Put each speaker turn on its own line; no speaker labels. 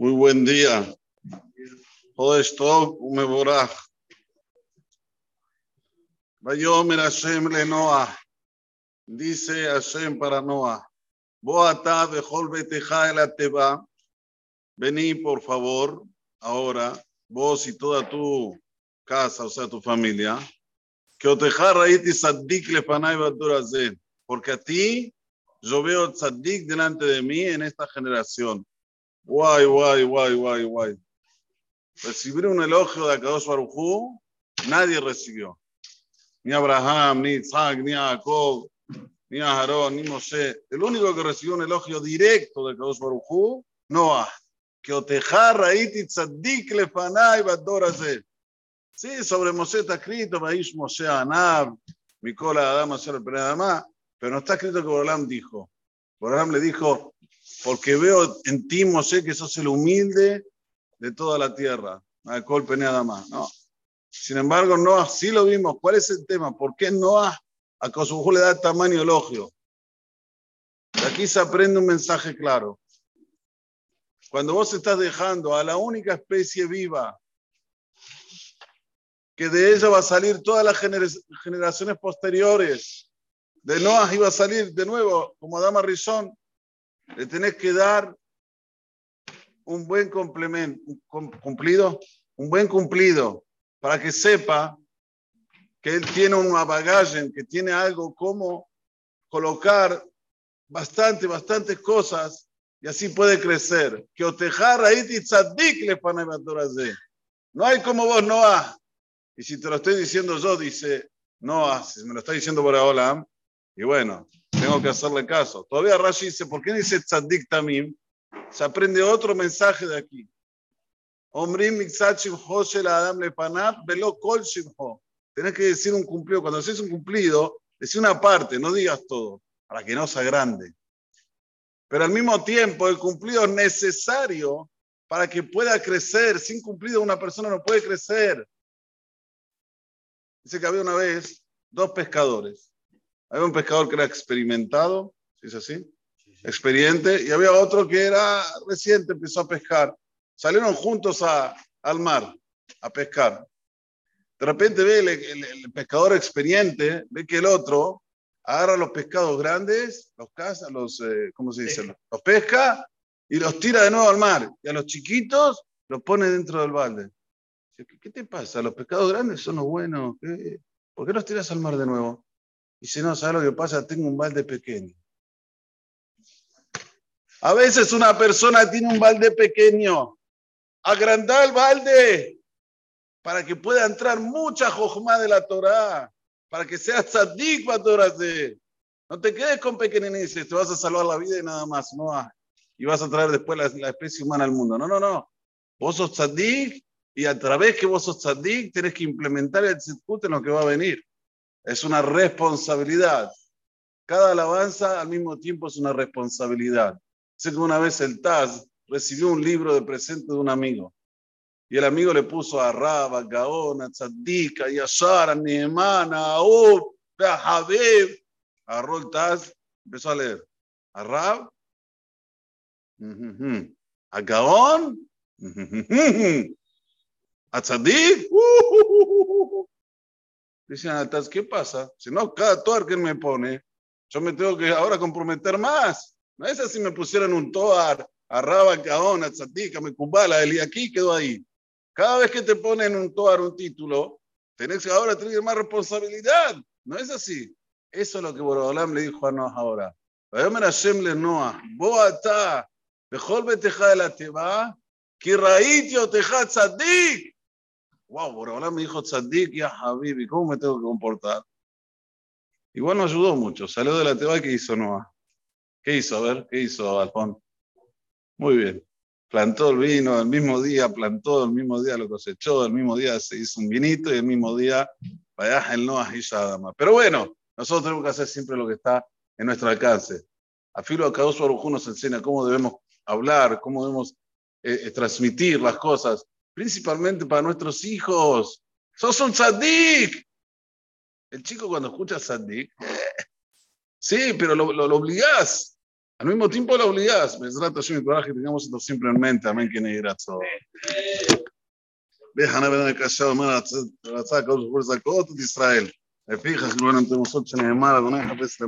Muy buen día. Jodesh Tov Umeborach. Vayomer Hashem le Noah. Dice Hashem para Noah. Boata bechol beteja el ateba. Vení, por favor, ahora, vos y toda tu casa, o sea, tu familia. Que oteja raíti saddik le panay Porque a ti yo veo tzaddik delante de mí en esta generación. Guay, guay, guay, guay, guay. Recibir un elogio de Akadosh Barujú, nadie recibió. Ni Abraham, ni Isaac, ni Jacob, ni Aarón, ni Moshe. El único que recibió un elogio directo de Akadosh Barujú, Noah. Que otejar raiti tzaddik le fanay badorase. Sí, sobre Moshe está escrito, Baish Moshe Anab, Mikola Adama, pero no está escrito que Borolam dijo. Borolam le dijo, porque veo en ti, Moshe, que sos el humilde de toda la tierra. No golpe nada más, ¿no? Sin embargo, Noah sí lo vimos. ¿Cuál es el tema? ¿Por qué Noah a Kosujú le da tamaño elogio? Aquí se aprende un mensaje claro. Cuando vos estás dejando a la única especie viva, que de ella va a salir todas las generaciones posteriores, de Noah iba a salir de nuevo como Adama Rizón, le tenés que dar un buen complemento, cumplido, un buen cumplido, para que sepa que él tiene un bagaje, que tiene algo como colocar bastante, bastantes cosas y así puede crecer. Que otejar ahí No hay como vos, Noah. Y si te lo estoy diciendo yo, dice Noah, si me lo está diciendo por ahora, y bueno, tengo que hacerle caso. Todavía Rashi dice, ¿por qué dice tzaddik tamim? Se aprende otro mensaje de aquí. Omrim adam velo kol Tenés que decir un cumplido. Cuando haces un cumplido, decís una parte, no digas todo, para que no sea grande. Pero al mismo tiempo, el cumplido es necesario para que pueda crecer. Sin cumplido, una persona no puede crecer. Dice que había una vez dos pescadores. Había un pescador que era experimentado, ¿sí es así? Experiente, y había otro que era reciente, empezó a pescar. Salieron juntos a, al mar a pescar. De repente ve el, pescador experiente, ve que el otro agarra los pescados grandes, los caza, los, eh, ¿cómo se dice? Los pesca y los tira de nuevo al mar. Y a los chiquitos los pone dentro del balde. ¿Qué, qué te pasa? Los pescados grandes son los buenos. ¿Por qué los tiras al mar de nuevo? Si no, ¿sabes lo que pasa? Tengo un balde pequeño. A veces una persona tiene un balde pequeño. Agrandá el balde para que pueda entrar mucha jojma de la Torah, para que sea tzadik para No te quedes con pequeñices, te vas a salvar la vida y nada más, no y vas a traer después la, especie humana al mundo. No, no, no. Vos sos tzadik y a través que vos sos tzadik tenés que implementar el tzidkut en lo que va a venir. Es una responsabilidad. Cada alabanza al mismo tiempo es una responsabilidad. Sé que una vez el Taz recibió un libro de presente de un amigo. Y el amigo le puso a Rab, a Gaon, a Tzadik, a Yashar, a Nehemán, a Ub, a Habib. Agarró el Taz, empezó a leer. A Rab, a Gaon, a Tzadik, Dicen a Natás, ¿qué pasa? Si no, cada toar que él me pone, yo me tengo que ahora comprometer más. No es así, me pusieron un toar, a Raba, Caón, a Tzatika, Mecubala, Eliaquí, quedó ahí. Cada vez que te ponen un toar, un título, tenés que ahora tener más responsabilidad. No es así. Eso es lo que Borodolam le dijo a Noah ahora. Vayomer Hashem le Noah, Boata, Bejol Beteja de la Teba, Kirraitio Teja Tzadik wow, ahora me dijo Tzadik, ya Habibi, ¿cómo me tengo que comportar? Igual no ayudó mucho. Salió de la teba ¿qué hizo Noah? ¿Qué hizo? A ver, ¿qué hizo Alfón? Muy bien. Plantó el vino el mismo día, plantó el mismo día, lo cosechó, el mismo día se hizo un vinito y el mismo día vaya el Noah y Shadama. Pero bueno, nosotros tenemos que hacer siempre lo que está en nuestro alcance. A Filo Akadosh Baruj nos enseña cómo debemos hablar, cómo debemos eh, eh, transmitir las cosas principalmente para nuestros hijos. Sos un tzadik. El chico cuando escucha tzadik, sí, pero lo, lo, obligás. Al mismo tiempo la obligas, Bezrat Hashem y que tengamos esto siempre en mente, amén, que ni todo. Déjame ver callado, man, la saca los fuerza todo Israel. Te fijas, luego ante nosotros en el mar, con esa vez